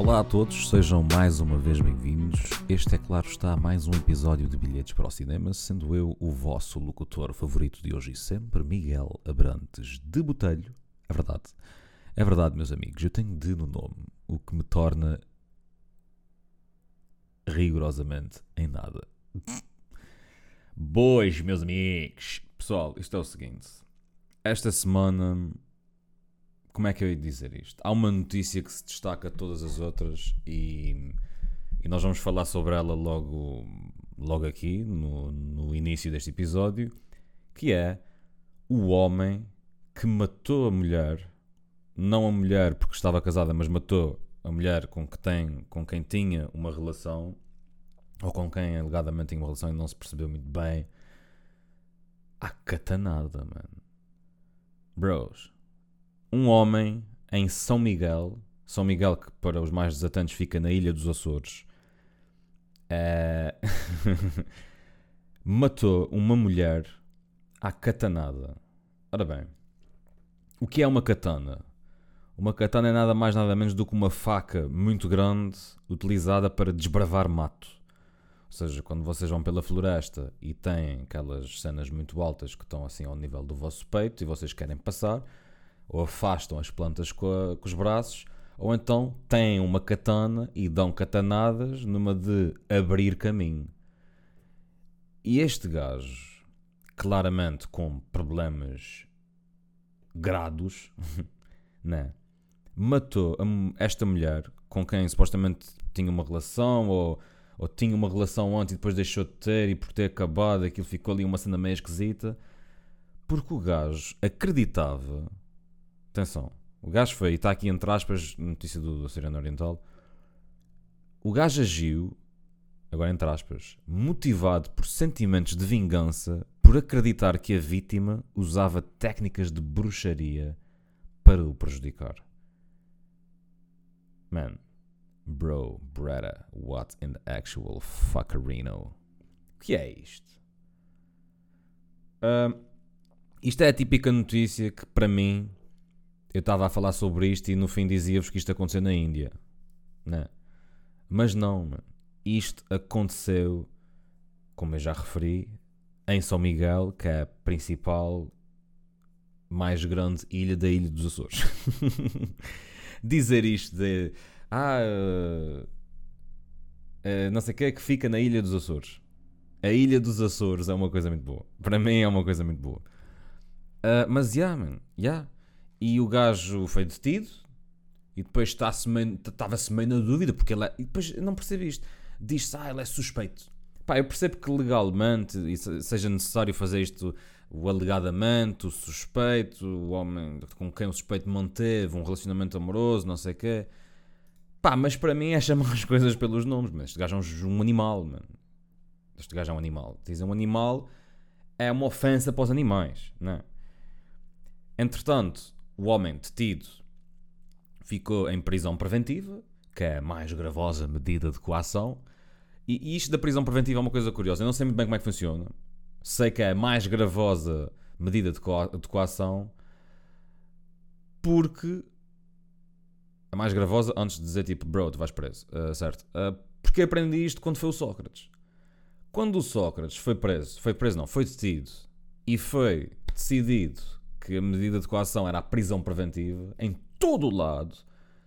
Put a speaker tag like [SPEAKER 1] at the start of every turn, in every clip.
[SPEAKER 1] Olá a todos, sejam mais uma vez bem-vindos. Este é claro está mais um episódio de Bilhetes para o Cinema, sendo eu o vosso locutor favorito de hoje e sempre, Miguel Abrantes de Botelho. É verdade, é verdade, meus amigos, eu tenho de no nome, o que me torna rigorosamente em nada. Boas, meus amigos. Pessoal, isto é o seguinte. Esta semana como é que eu ia dizer isto? Há uma notícia que se destaca de todas as outras e, e nós vamos falar sobre ela logo, logo aqui, no, no início deste episódio, que é o homem que matou a mulher, não a mulher porque estava casada, mas matou a mulher com, que tem, com quem tinha uma relação, ou com quem alegadamente tinha uma relação e não se percebeu muito bem. A catanada, mano. Bros, um homem em São Miguel, São Miguel que para os mais desatantes fica na Ilha dos Açores, é... matou uma mulher à catanada. Ora bem, o que é uma katana? Uma katana é nada mais nada menos do que uma faca muito grande utilizada para desbravar mato. Ou seja, quando vocês vão pela floresta e têm aquelas cenas muito altas que estão assim ao nível do vosso peito e vocês querem passar, ou afastam as plantas com, a, com os braços, ou então têm uma katana e dão katanadas numa de abrir caminho. E este gajo, claramente com problemas grados, né? matou esta mulher com quem supostamente tinha uma relação ou, ou tinha uma relação antes e depois deixou de ter e por ter acabado aquilo ficou ali uma cena meio esquisita porque o gajo acreditava Atenção, o gajo foi, e está aqui entre aspas, notícia do, do Oceano Oriental. O gajo agiu, agora entre aspas, motivado por sentimentos de vingança por acreditar que a vítima usava técnicas de bruxaria para o prejudicar. Man, bro, brother, what in the actual fuckerino? O que é isto? Uh, isto é a típica notícia que para mim eu estava a falar sobre isto e no fim dizia-vos que isto aconteceu na Índia. Né? Mas não, mano. isto aconteceu, como eu já referi, em São Miguel, que é a principal, mais grande ilha da Ilha dos Açores. Dizer isto de. Ah. Uh, uh, não sei o que é que fica na Ilha dos Açores. A Ilha dos Açores é uma coisa muito boa. Para mim é uma coisa muito boa. Uh, mas, já, yeah, man. Yeah e o gajo foi detido. E depois estava-se meio, meio na dúvida porque ele é, e depois não percebi isto. Diz-se, ah, ele é suspeito. Pá, eu percebo que legalmente seja necessário fazer isto o alegadamente, o suspeito o homem com quem o suspeito manteve um relacionamento amoroso, não sei o quê. Pá, mas para mim é chamar as coisas pelos nomes, mas este gajo é um, um animal mano. este gajo é um animal. Dizem um animal é uma ofensa para os animais, não é? Entretanto, o homem detido ficou em prisão preventiva, que é a mais gravosa medida de coação. E, isto da prisão preventiva é uma coisa curiosa. Eu não sei muito bem como é que funciona. Sei que é a mais gravosa medida de, co de coação porque a mais gravosa antes de dizer tipo, bro, tu vais preso, uh, certo? Uh, porque aprendi isto quando foi o Sócrates. Quando o Sócrates foi preso, foi preso não, foi detido e foi decidido que a medida de coação era a prisão preventiva, em todo o lado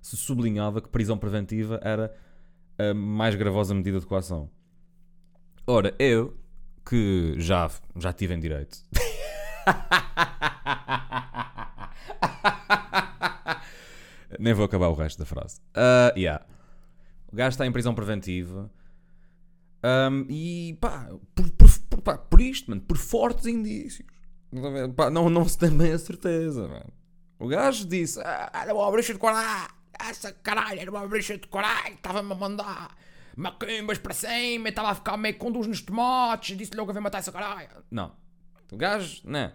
[SPEAKER 1] se sublinhava que prisão preventiva era a mais gravosa medida de coação. Ora, eu, que já, já tive em direito. Nem vou acabar o resto da frase. Uh, yeah. O gajo está em prisão preventiva. Um, e pá, por, por, por, pá, por isto, mano, por fortes indícios Pá, não, não se tem bem a certeza, mano. O gajo disse: ah, Era uma brixa de coragem. Essa caralho, era uma brixa de coragem. Estava-me a mandar macumbas para cima. Estava a ficar meio com dos nos tomates. Disse logo a ver matar essa caralho. Não. O gajo, né?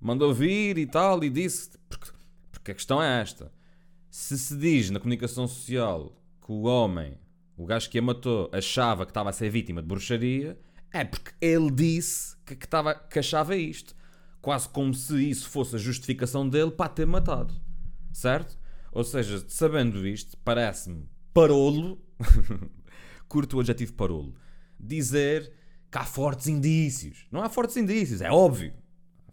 [SPEAKER 1] Mandou vir e tal. E disse: porque, porque a questão é esta. Se se diz na comunicação social que o homem, o gajo que a matou, achava que estava a ser vítima de bruxaria, é porque ele disse que, que, estava, que achava isto quase como se isso fosse a justificação dele para ter matado. Certo? Ou seja, sabendo isto, parece-me parolo, curto o adjetivo parolo, dizer que há fortes indícios. Não há fortes indícios, é óbvio.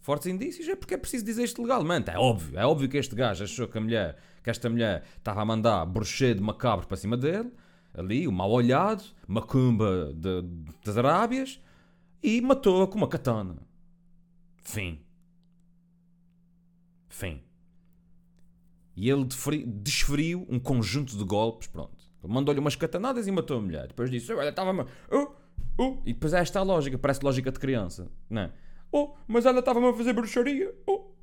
[SPEAKER 1] Fortes indícios é porque é preciso dizer isto legalmente. É óbvio. É óbvio que este gajo achou que a mulher, que esta mulher estava a mandar brochedo macabro para cima dele, ali, o mal olhado, macumba de, das Arábias, e matou-a com uma katana. Fim. Fim. E ele desferiu um conjunto de golpes, pronto. Mandou-lhe umas katanadas e matou a mulher. Depois disse, olha, estava-me... Oh, oh. E depois é esta lógica, parece lógica de criança, não é? Oh, mas ela estava-me a fazer bruxaria. Oh,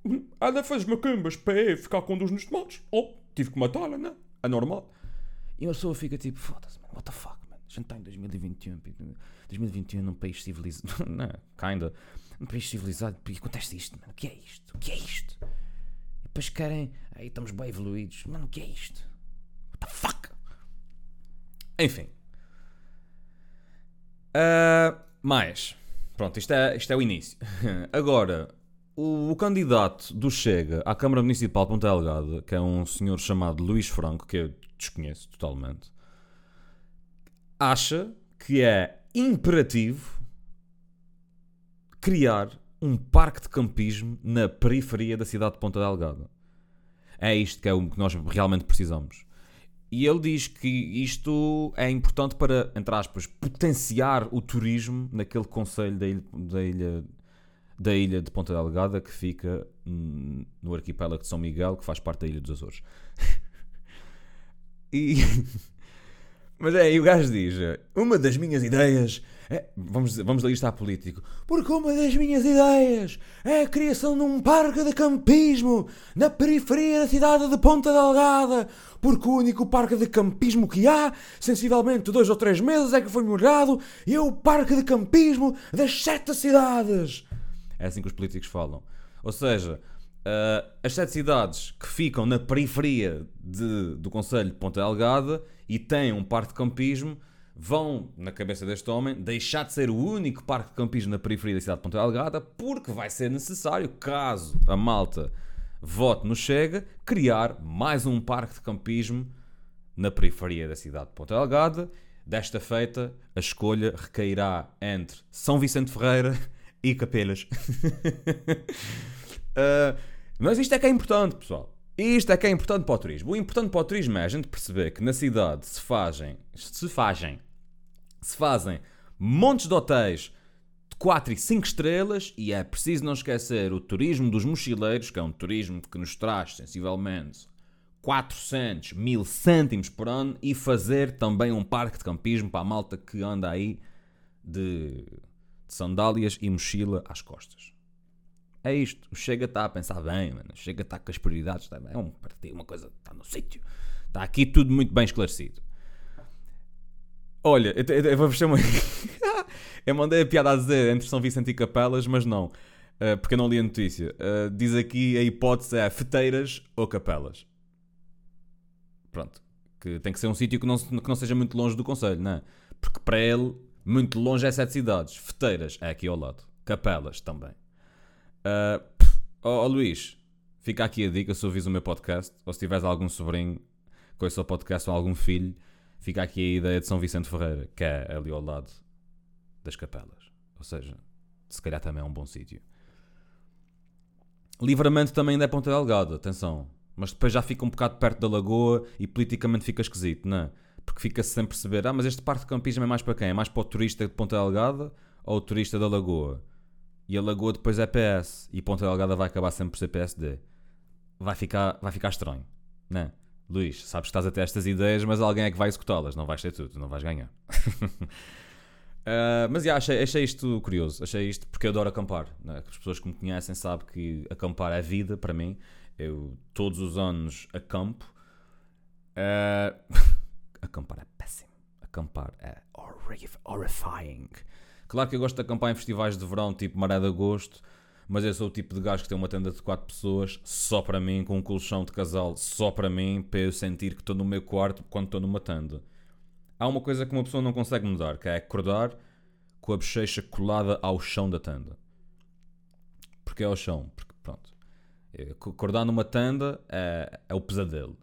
[SPEAKER 1] ela fez macumbas para ficar com dores nos tomates. Oh, tive que matá-la, né? É normal. E a pessoa fica tipo, foda-se, what the fuck, gente está em 2021, 2021 num país civilizado. não, kinda. Num país civilizado. E acontece isto, mano. O que é isto? O que é isto? E depois querem. Aí estamos bem evoluídos. Mano, o que é isto? What the fuck? Enfim. Uh, mais. Pronto, isto é, isto é o início. Agora, o, o, candidato do Chega à Câmara Municipal de Ponta Delgada, que é um senhor chamado Luís Franco, que eu desconheço totalmente, acha que é imperativo criar um parque de campismo na periferia da cidade de Ponta Delgada. É isto que é o que nós realmente precisamos. E ele diz que isto é importante para, entre aspas, potenciar o turismo naquele conselho da ilha, da ilha, da ilha de Ponta Delgada que fica hum, no arquipélago de São Miguel, que faz parte da ilha dos Açores. e... Mas é, e o gajo diz: uma das minhas ideias é, vamos, vamos ler isto à político. Porque uma das minhas ideias é a criação de um parque de campismo na periferia da cidade de Ponta Delgada. Porque o único parque de campismo que há, sensivelmente dois ou três meses, é que foi melhorado e é o parque de campismo das sete cidades. É assim que os políticos falam. Ou seja, uh, as sete cidades que ficam na periferia de, do Conselho de Ponta Delgada e têm um parque de campismo vão, na cabeça deste homem, deixar de ser o único parque de campismo na periferia da cidade de Ponta Delgada, porque vai ser necessário, caso a malta vote no Chega, criar mais um parque de campismo na periferia da cidade de Ponta Delgada. Desta feita, a escolha recairá entre São Vicente Ferreira e Capelas. uh, mas isto é que é importante, pessoal. Isto é que é importante para o turismo. O importante para o turismo é a gente perceber que na cidade se fazem, se fazem, se fazem montes de hotéis de 4 e 5 estrelas e é preciso não esquecer o turismo dos mochileiros, que é um turismo que nos traz sensivelmente 400 mil cêntimos por ano e fazer também um parque de campismo para a malta que anda aí de, de sandálias e mochila às costas. É isto. O Chega está a pensar bem, mano. O Chega está com as prioridades. Está É um partido, uma coisa está no sítio. Está aqui tudo muito bem esclarecido. Olha, eu, eu, eu vou uma. eu mandei a piada a dizer entre São Vicente e Capelas, mas não. Uh, porque eu não li a notícia. Uh, diz aqui a hipótese é feteiras ou capelas. Pronto. Que tem que ser um sítio que não, que não seja muito longe do Conselho, não é? Porque para ele, muito longe é sete cidades. Feteiras é aqui ao lado. Capelas também. Uh, oh, oh, Luís, fica aqui a dica se ouvis o meu podcast, ou se tiveres algum sobrinho com esse podcast ou algum filho, fica aqui a ideia de São Vicente Ferreira, que é ali ao lado das capelas. Ou seja, se calhar também é um bom sítio. Livramento também ainda é Ponta Delgada, atenção. Mas depois já fica um bocado perto da lagoa e politicamente fica esquisito, não é? Porque fica-se sem perceber, ah, mas este parque de campismo é mais para quem? É mais para o turista de Ponta Delgada ou o turista da lagoa? E a Lagoa depois é PS e Ponta Delgada vai acabar sempre por ser PSD. Vai ficar, vai ficar estranho, né? Luís, sabes que estás a ter estas ideias, mas alguém é que vai executá-las, não vais ter tudo, não vais ganhar. uh, mas já, achei, achei isto curioso, achei isto porque eu adoro acampar. Né? As pessoas que me conhecem sabem que acampar é vida para mim. Eu todos os anos acampo. Uh, acampar é péssimo. Acampar é horrifying. Claro que eu gosto de acampar em festivais de verão, tipo Maré de Agosto, mas eu sou o tipo de gajo que tem uma tenda de 4 pessoas só para mim, com um colchão de casal só para mim, para eu sentir que estou no meu quarto quando estou numa tenda. Há uma coisa que uma pessoa não consegue mudar, que é acordar com a bochecha colada ao chão da tenda. Porque é ao chão, porque pronto. Acordar numa tenda é, é o pesadelo.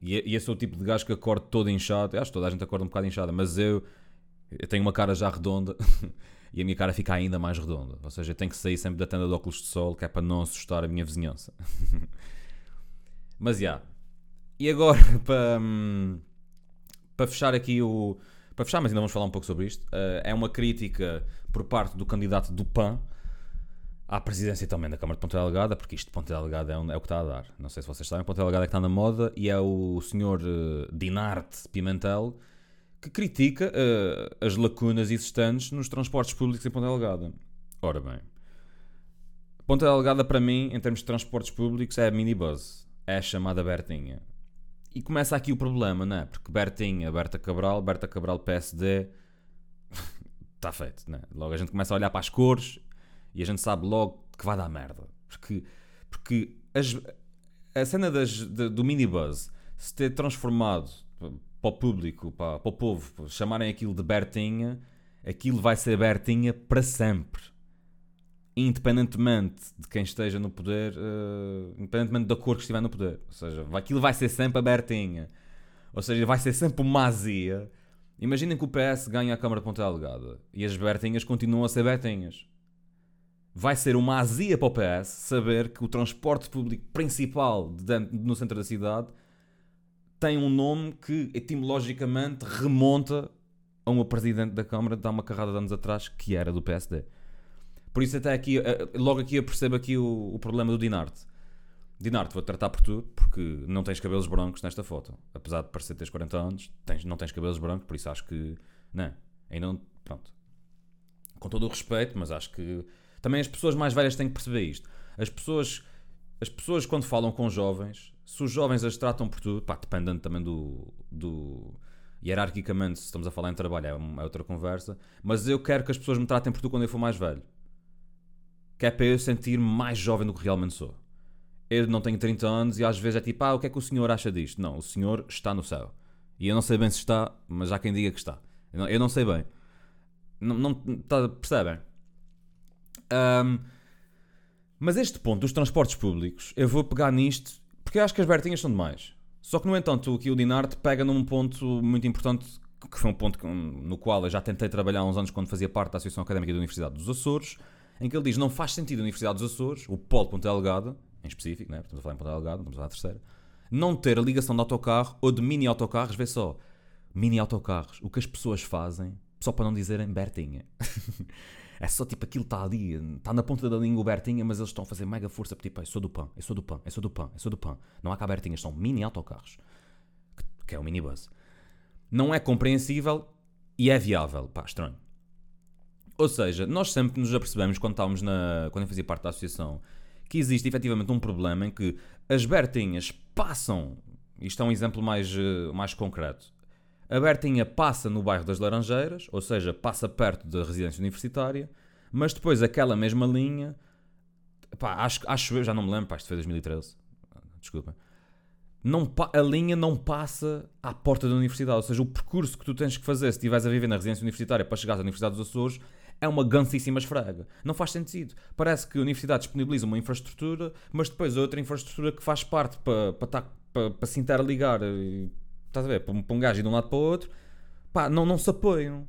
[SPEAKER 1] E, esse é o tipo de gajo que acorda todo inchado. Acho que toda a gente acorda um bocado inchada, mas eu, eu tenho uma cara já redonda e a minha cara fica ainda mais redonda. Ou seja, eu tenho que sair sempre da tenda de óculos de sol, que é para não assustar a minha vizinhança. mas já. Yeah. E agora, para, hum, para fechar aqui o. Para fechar, mas ainda vamos falar um pouco sobre isto. Uh, é uma crítica por parte do candidato do PAN à presidência também da Câmara de Ponta Delgada, porque isto de Ponta Delgada é, é, o que está a dar. Não sei se vocês sabem, Ponta Delgada é que está na moda e é o senhor uh, Dinarte Pimentel que critica uh, as lacunas existentes nos transportes públicos em Ponta Delgada. Ora bem, Ponta Delgada para mim, em termos de transportes públicos, é a minibus. É a chamada Bertinha. E começa aqui o problema, não é? Porque Bertinha, Berta Cabral, Berta Cabral PSD, está feito, não é? Logo a gente começa a olhar para as cores e a gente sabe logo que vai dar merda. Porque, porque as, a cena das, de, do minibus se ter transformado para o público, para, para o povo, chamarem aquilo de Bertinha, aquilo vai ser Bertinha para sempre. Independentemente de quem esteja no poder, uh, independentemente da cor que estiver no poder. Ou seja, aquilo vai ser sempre a Bertinha. Ou seja, vai ser sempre uma azia. Imaginem que o PS ganha a Câmara de Ponta Delgada e as Bertinhas continuam a ser Bertinhas vai ser uma azia para o PS saber que o transporte público principal de, no centro da cidade tem um nome que etimologicamente remonta a uma presidente da Câmara de há uma carrada de anos atrás que era do PSD. Por isso até aqui, eh, logo aqui eu percebo aqui o, o problema do Dinarte. Dinarte, vou-te tratar por tu, porque não tens cabelos brancos nesta foto. Apesar de parecer teres 40 anos, tens, não tens cabelos brancos, por isso acho que. Não, ainda não. Pronto. Com todo o respeito, mas acho que também as pessoas mais velhas têm que perceber isto. As pessoas, as pessoas quando falam com jovens, se os jovens as tratam por tudo, pá, dependendo também do, do hierarquicamente, se estamos a falar em trabalho, é, uma, é outra conversa, mas eu quero que as pessoas me tratem por tu quando eu for mais velho. Que é para eu sentir mais jovem do que realmente sou. Eu não tenho 30 anos e às vezes é tipo, ah, o que é que o senhor acha disto? Não, o senhor está no céu. E eu não sei bem se está, mas há quem diga que está. Eu não, eu não sei bem. Não, não, tá, percebem? Um, mas este ponto dos transportes públicos, eu vou pegar nisto porque eu acho que as Bertinhas são demais. Só que, no entanto, aqui o Dinarte pega num ponto muito importante, que foi um ponto no qual eu já tentei trabalhar há uns anos quando fazia parte da Associação Académica da Universidade dos Açores, em que ele diz não faz sentido a Universidade dos Açores, o Polo Ponta Delgada, em específico, né? estamos a falar em Ponta estamos a falar terceira, não ter a ligação de autocarro ou de mini autocarros, vê só, mini autocarros, o que as pessoas fazem, só para não dizerem Bertinha. É só tipo aquilo está ali, está na ponta da língua Bertinha, mas eles estão a fazer mega força tipo, eu sou do pão, eu sou do pão, eu sou do pão, eu sou do pão. Não há cá Bertinhas, são mini autocarros, que, que é o minibus. Não é compreensível e é viável. Pá, estranho. Ou seja, nós sempre nos apercebemos quando estávamos na. quando eu fazia parte da associação, que existe efetivamente um problema em que as Bertinhas passam. Isto é um exemplo mais, eh, mais concreto. A Bertinha passa no bairro das Laranjeiras, ou seja, passa perto da residência universitária, mas depois aquela mesma linha, pá, acho, acho eu, já não me lembro, pá, isto foi 2013, desculpa, não, a linha não passa à porta da universidade, ou seja, o percurso que tu tens que fazer se estiveres a viver na residência universitária para chegar à Universidade dos Açores é uma gancíssima esfrega. Não faz sentido. Parece que a universidade disponibiliza uma infraestrutura, mas depois outra infraestrutura que faz parte para, para, para, para se interligar Estás a ver? Para um gajo ir de um lado para o outro, pá, não, não se apoiam.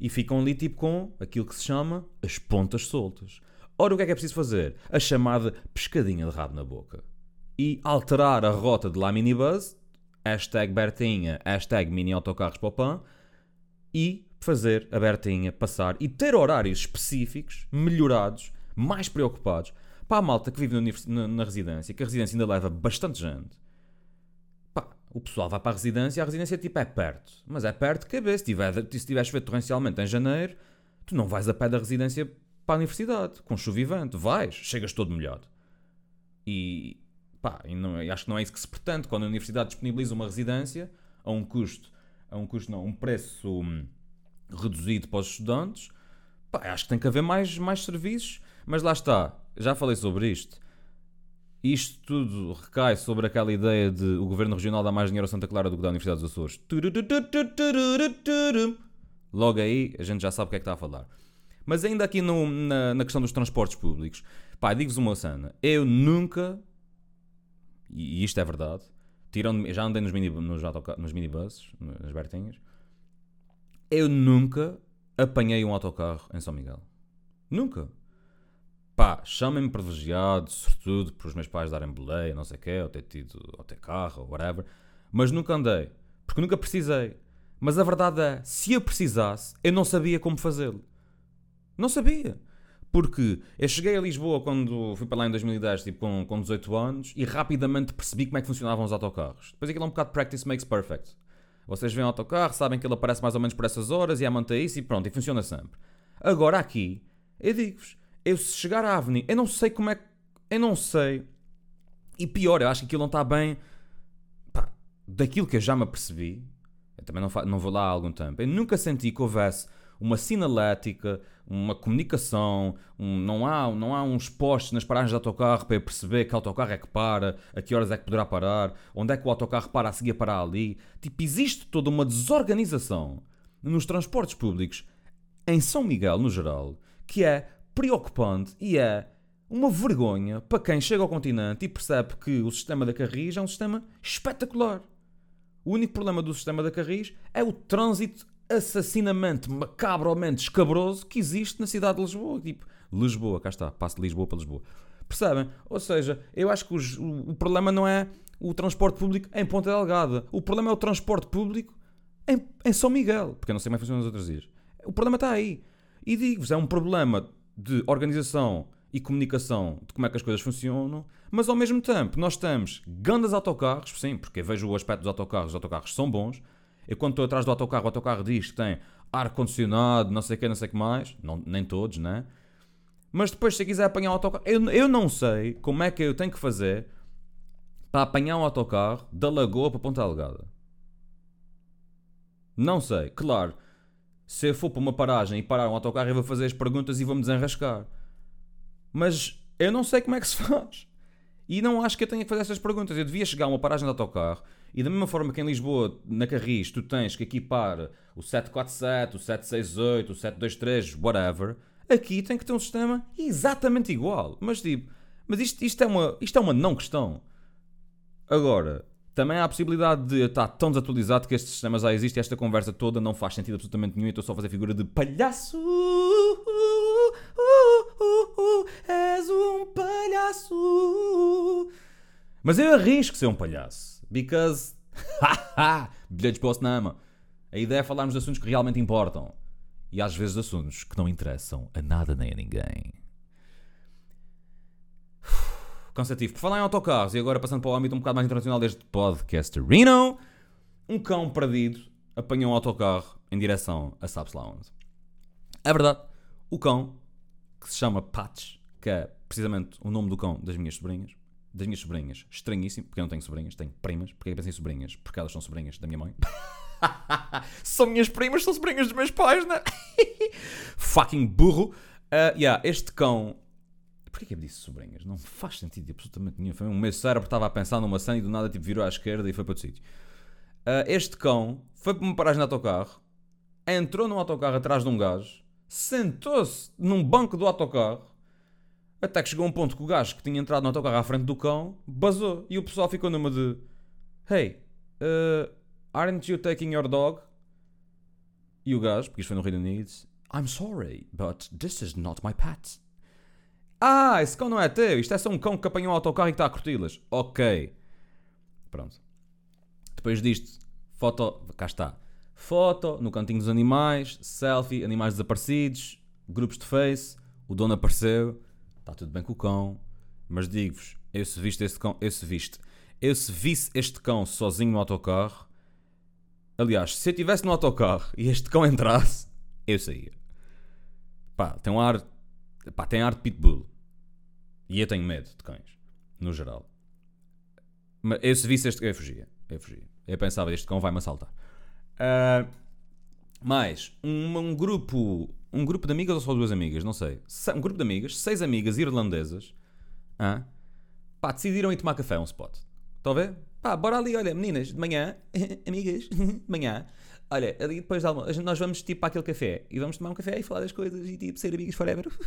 [SPEAKER 1] E ficam ali tipo com aquilo que se chama as pontas soltas. Ora, o que é que é preciso fazer? A chamada pescadinha de rabo na boca. E alterar a rota de lá minibus, hashtag Bertinha, hashtag mini autocarros para o PAN, e fazer a Bertinha passar e ter horários específicos, melhorados, mais preocupados, para a malta que vive na, na residência, que a residência ainda leva bastante gente o pessoal vai para a residência, a residência tipo é perto. Mas é perto de cabeça. Se, tiver, se estiveres feito torrencialmente em janeiro, tu não vais a pé da residência para a universidade, com chuvivante. Vais, chegas todo molhado. E pá, e não, acho que não é isso que se pretende. Quando a universidade disponibiliza uma residência a um custo, a um custo não, um preço hum, reduzido para os estudantes, pá, acho que tem que haver mais, mais serviços. Mas lá está, já falei sobre isto isto tudo recai sobre aquela ideia de o governo regional dá mais dinheiro a Santa Clara do que dá à Universidade dos Açores. Logo aí a gente já sabe o que é que está a falar. Mas ainda aqui no, na, na, questão dos transportes públicos, pá, digo-vos uma cena. Eu nunca, e isto é verdade, Tirando, já andei nos, mini, nos, nos minibuses, nas bertinhas. Eu nunca apanhei um autocarro em São Miguel. Nunca. Pá, chamem-me privilegiado, sobretudo por os meus pais darem boleia, não sei o quê, ou ter tido, ou ter carro, ou whatever. Mas nunca andei. Porque nunca precisei. Mas a verdade é, se eu precisasse, eu não sabia como fazê-lo. Não sabia. Porque eu cheguei a Lisboa quando fui para lá em 2010, tipo com, com 18 anos, e rapidamente percebi como é que funcionavam os autocarros. Depois aquilo é um bocado practice makes perfect. Vocês veem o autocarro, sabem que ele aparece mais ou menos por essas horas e a manter isso e pronto, e funciona sempre. Agora aqui, eu digo-vos, eu se chegar à avenida, eu não sei como é que. Eu não sei. E pior, eu acho que aquilo não está bem. Pá, daquilo que eu já me apercebi, eu também não, não vou lá há algum tempo, eu nunca senti que houvesse uma sinalética, uma comunicação, um, não, há, não há uns postos nas paragens de autocarro para eu perceber que autocarro é que para, a que horas é que poderá parar, onde é que o autocarro para a seguir para ali. Tipo, existe toda uma desorganização nos transportes públicos em São Miguel, no geral, que é preocupante e é uma vergonha para quem chega ao continente e percebe que o sistema da Carris é um sistema espetacular. O único problema do sistema da Carris é o trânsito assassinamente, macabramente escabroso que existe na cidade de Lisboa. Tipo, Lisboa, cá está, passo de Lisboa para Lisboa. Percebem? Ou seja, eu acho que os, o, o, problema não é o transporte público em Ponta Delgada. O problema é o transporte público em, em São Miguel. Porque eu não sei como é que funciona nas outras ilhas. O problema está aí. E digo-vos, é um problema de organização e comunicação de como é que as coisas funcionam, mas ao mesmo tempo nós temos grandes autocarros, sim, porque vejo o aspecto dos autocarros, os autocarros são bons, eu quando estou atrás do autocarro, o autocarro diz que tem ar-condicionado, não sei o que, não sei o que mais. Não, nem todos, né? Mas depois, se quiser apanhar um autocarro, eu, eu não sei como é que eu tenho que fazer para apanhar um autocarro da Lagoa para Ponta Delgada. Não sei. Claro, se eu for para uma paragem e parar um autocarro, eu vou fazer as perguntas e vou-me desenrascar. Mas eu não sei como é que se faz. E não acho que eu tenha que fazer essas perguntas. Eu devia chegar a uma paragem de autocarro e da mesma forma que em Lisboa, na Carris, tu tens que equipar o 747, o 768, o 723, whatever, aqui tem que ter um sistema exatamente igual. Mas tipo, mas isto, isto, é, uma, isto é uma não questão. Agora, também há a possibilidade de estar tão desatualizado que este sistema já existe e esta conversa toda não faz sentido absolutamente nenhum e estou só a fazer figura de palhaço. és um palhaço. Mas eu arrisco ser um palhaço. Because. Bilhetes para o cinema. A ideia é falarmos de assuntos que realmente importam. E às vezes assuntos que não interessam a nada nem a ninguém. Cansativo. Por falar em autocarros, e agora passando para o âmbito um bocado mais internacional deste podcast Reno, um cão perdido apanhou um autocarro em direção a sabe lá onde. É verdade, o cão, que se chama Patch, que é precisamente o nome do cão das minhas sobrinhas, das minhas sobrinhas. Estranhíssimo, porque eu não tenho sobrinhas, tenho primas. Porque eu pensei em sobrinhas? Porque elas são sobrinhas da minha mãe. são minhas primas, são sobrinhas dos meus pais, né? Fucking burro. Uh, yeah, este cão. Porquê que eu disse sobrinhas? Não faz sentido absolutamente nenhum. Foi um meu cérebro estava a pensar numa cena e do nada tipo, virou à esquerda e foi para outro sítio. Uh, este cão foi para uma paragem de autocarro, entrou num autocarro atrás de um gajo, sentou-se num banco do autocarro até que chegou um ponto que o gajo que tinha entrado no autocarro à frente do cão basou. E o pessoal ficou numa de: Hey, uh, aren't you taking your dog? E o gajo, porque isto foi no Reino Unido, I'm sorry, but this is not my pet. Ah, esse cão não é teu, isto é só um cão que apanhou o autocarro e que está a curti-las. Ok. Pronto. Depois disto, foto, cá está. Foto no cantinho dos animais, selfie, animais desaparecidos, grupos de face, o dono apareceu está tudo bem com o cão, mas digo-vos, eu se viste este cão, eu se viste, eu se visse este cão sozinho no autocarro, aliás, se eu estivesse no autocarro e este cão entrasse, eu saía. Pá, tem um ar, pá, tem ar de pitbull. E eu tenho medo de cães, no geral. Mas eu se visse este, eu fugia, eu fugia. Eu pensava, este cão vai-me assaltar. Uh, mais, um, um grupo um grupo de amigas ou só duas amigas, não sei. Um grupo de amigas, seis amigas irlandesas, ah, pá, decidiram ir tomar café a um spot. Estão a ver? Pá, bora ali, olha, meninas, de manhã, amigas, de manhã, olha, ali depois de almoço, nós vamos tipo para aquele café e vamos tomar um café e falar das coisas e tipo ser amigas forever.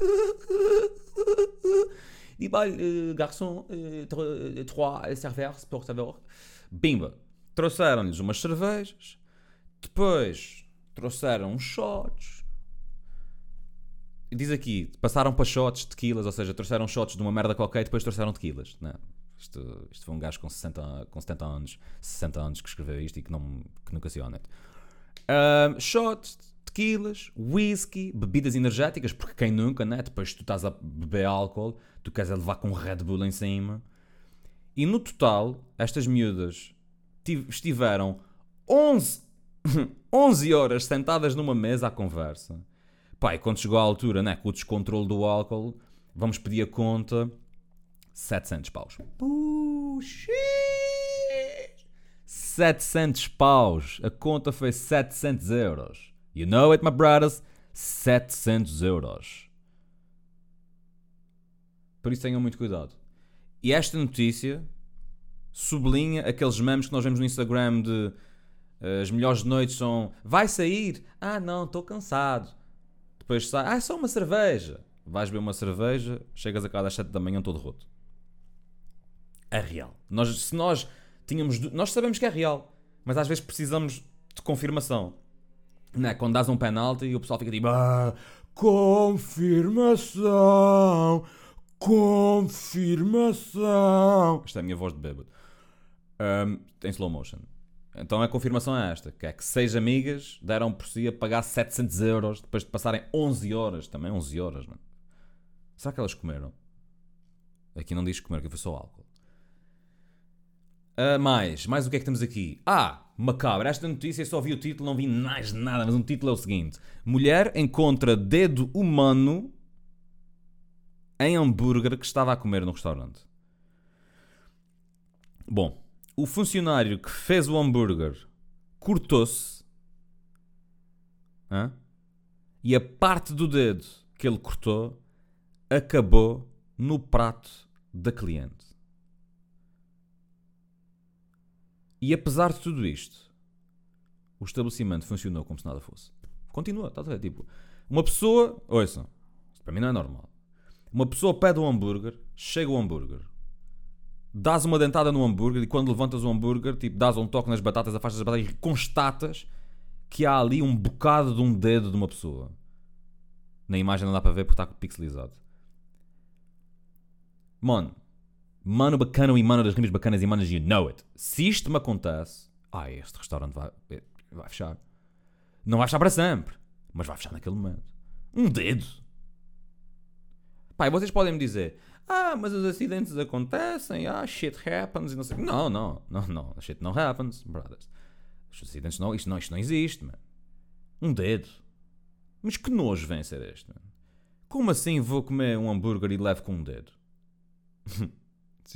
[SPEAKER 1] Tipo, olha, uh, garçom, uh, trois serveurs, por favor. Bimba, trouxeram-lhes umas cervejas, depois trouxeram uns shots. Diz aqui, passaram para shots, tequilas, ou seja, trouxeram shots de uma merda qualquer e depois trouxeram tequilas. Não, isto, isto foi um gajo com 60, com 70 anos, 60 anos que escreveu isto e que, não, que nunca se honete. Um, shots, tequilas, whisky, bebidas energéticas, porque quem nunca, né? Depois tu estás a beber álcool, tu queres é levar com Red Bull em cima. E no total, estas miúdas estiveram 11, 11 horas sentadas numa mesa à conversa. Pai, quando chegou à altura, né, com o descontrole do álcool, vamos pedir a conta 700 paus. Puxa! 700 paus. A conta foi 700 euros. You know it, my brothers? 700 euros. Por isso tenham muito cuidado. E esta notícia sublinha aqueles memes que nós vemos no Instagram de uh, as melhores noites são vai sair, ah não, estou cansado. Depois sai, ah, é só uma cerveja. Vais beber uma cerveja, chegas a casa às 7 da manhã todo roto. É real. Nós, se nós tínhamos. Nós sabemos que é real, mas às vezes precisamos de confirmação. Não é? Quando dás um penalti e o pessoal fica tipo. Ah, confirmação! Confirmação! Esta é a minha voz de bêbado. Um, em slow motion. Então a confirmação é esta: que é que seis amigas deram por si a pagar 700 euros depois de passarem 11 horas. Também 11 horas, mano. Será que elas comeram? Aqui não diz comer, que foi só álcool. Uh, mais, mais o que é que temos aqui? Ah, macabra. Esta notícia só vi o título, não vi mais nada, mas o título é o seguinte: Mulher encontra dedo humano em hambúrguer que estava a comer no restaurante. Bom, o funcionário que fez o hambúrguer cortou-se e a parte do dedo que ele cortou acabou no prato da cliente. E apesar de tudo isto, o estabelecimento funcionou como se nada fosse. Continua, está a ver? Tipo, uma pessoa, ouçam, para mim não é normal. Uma pessoa pede um hambúrguer, chega o hambúrguer, dás uma dentada no hambúrguer e quando levantas o hambúrguer, tipo, dás um toque nas batatas, afastas as batatas e constatas que há ali um bocado de um dedo de uma pessoa. Na imagem não dá para ver porque está pixelizado. Mano, mano bacana e mano das rimas bacanas e manas, you know it. Se isto me acontece, ah, este restaurante vai, vai fechar. Não vai fechar para sempre, mas vai fechar naquele momento. Um dedo. Pai, vocês podem me dizer, ah, mas os acidentes acontecem, ah, shit happens e não sei. Não, não, não, não, shit não happens, brothers. Os acidentes não, isto não, isto não existe, mano. Um dedo. Mas que nojo vem ser este, mano? Como assim vou comer um hambúrguer e levo com um dedo?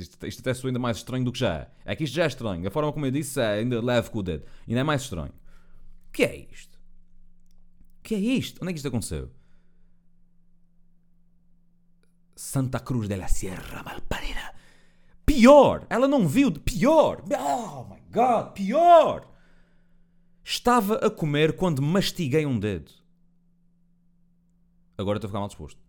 [SPEAKER 1] isto, isto até soa ainda mais estranho do que já é. É que isto já é estranho. A forma como eu disse é ainda levo com o dedo. Ainda é mais estranho. O que é isto? O que é isto? Onde é que isto aconteceu? Santa Cruz de la Sierra, malparida. Pior! Ela não viu. Pior! Oh my god! Pior! Estava a comer quando mastiguei um dedo. Agora estou a ficar mal disposto.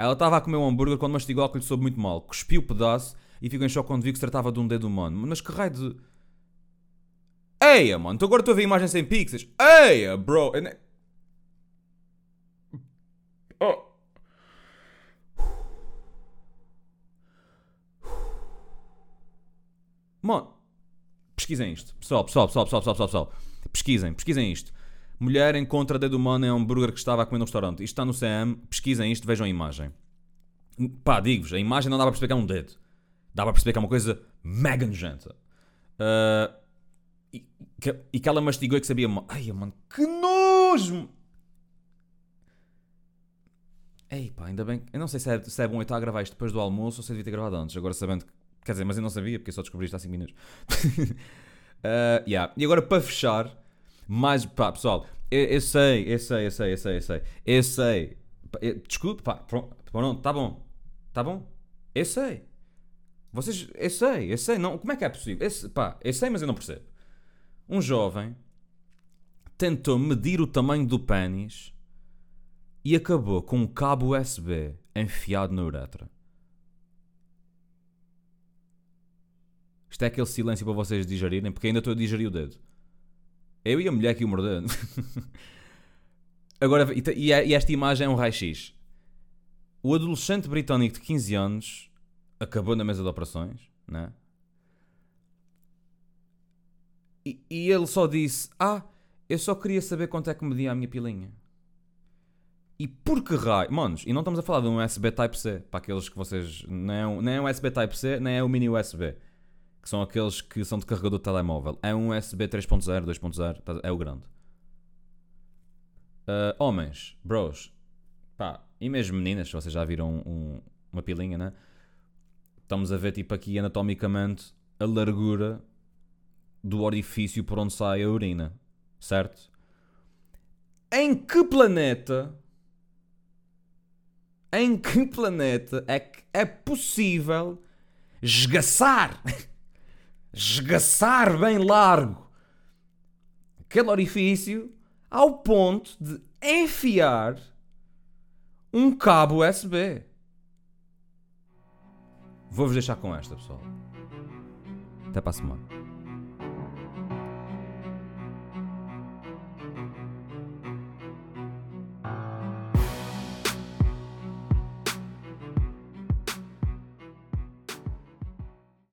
[SPEAKER 1] Ela estava a comer um hambúrguer quando mastigou que lhe soube muito mal. Cuspiu o pedaço e ficou em choque quando vi que se tratava de um dedo humano. Mas que raio de. Eia, mano, tu agora estou a ver imagens sem pixels. Eia, bro. Oh. Mano, pesquisem isto. Pessoal, pessoal, pessoal, pessoal, pessoal, pessoal. Pesquisem, pesquisem isto. Mulher encontra dedo humano em hambúrguer que estava a comer no restaurante. Isto está no CM, pesquisem isto, vejam a imagem. Pá, digo-vos, a imagem não dá para perceber que é um dedo. Dá para perceber que é uma coisa mega nojenta. Uh, e, que, e, que, ela mastigou e que sabia. Ai, mano, que nojo! Ei, pá, ainda bem. Eu não sei se é, se é bom eu estar a gravar isto depois do almoço ou se eu devia ter gravado antes. Agora sabendo que. Quer dizer, mas eu não sabia porque eu só descobri isto há 5 minutos. uh, yeah. E agora para fechar, mais. Pá, pessoal, eu, eu, sei, eu sei, eu sei, eu sei, eu sei. Eu sei. Desculpe, pá, pronto, pronto, tá bom. Tá bom? Eu sei. Vocês, eu sei, eu sei, não, como é que é possível? Eu, pá, eu sei, mas eu não percebo. Um jovem tentou medir o tamanho do pênis e acabou com um cabo USB enfiado na uretra. Isto é aquele silêncio para vocês digerirem, porque ainda estou a digerir o dedo. Eu e a mulher que o mordeu. Agora, e esta imagem é um raio-x. O adolescente britânico de 15 anos acabou na mesa de operações, né? E, e ele só disse: Ah, eu só queria saber quanto é que media a minha pilinha. E por que raio? Manos, e não estamos a falar de um USB Type-C, para aqueles que vocês. Nem é, um, nem é um USB Type-C, nem é um mini USB. Que são aqueles que são de carregador de telemóvel. É um USB 3.0, 2.0, é o grande. Uh, homens, bros, pá, e mesmo meninas, vocês já viram um, uma pilinha, né? Estamos a ver, tipo, aqui anatomicamente a largura do orifício por onde sai a urina, certo? Em que planeta em que planeta é que é possível esgaçar, esgaçar bem largo aquele orifício ao ponto de enfiar um cabo USB. Vou-vos deixar com esta, pessoal. Até para a semana.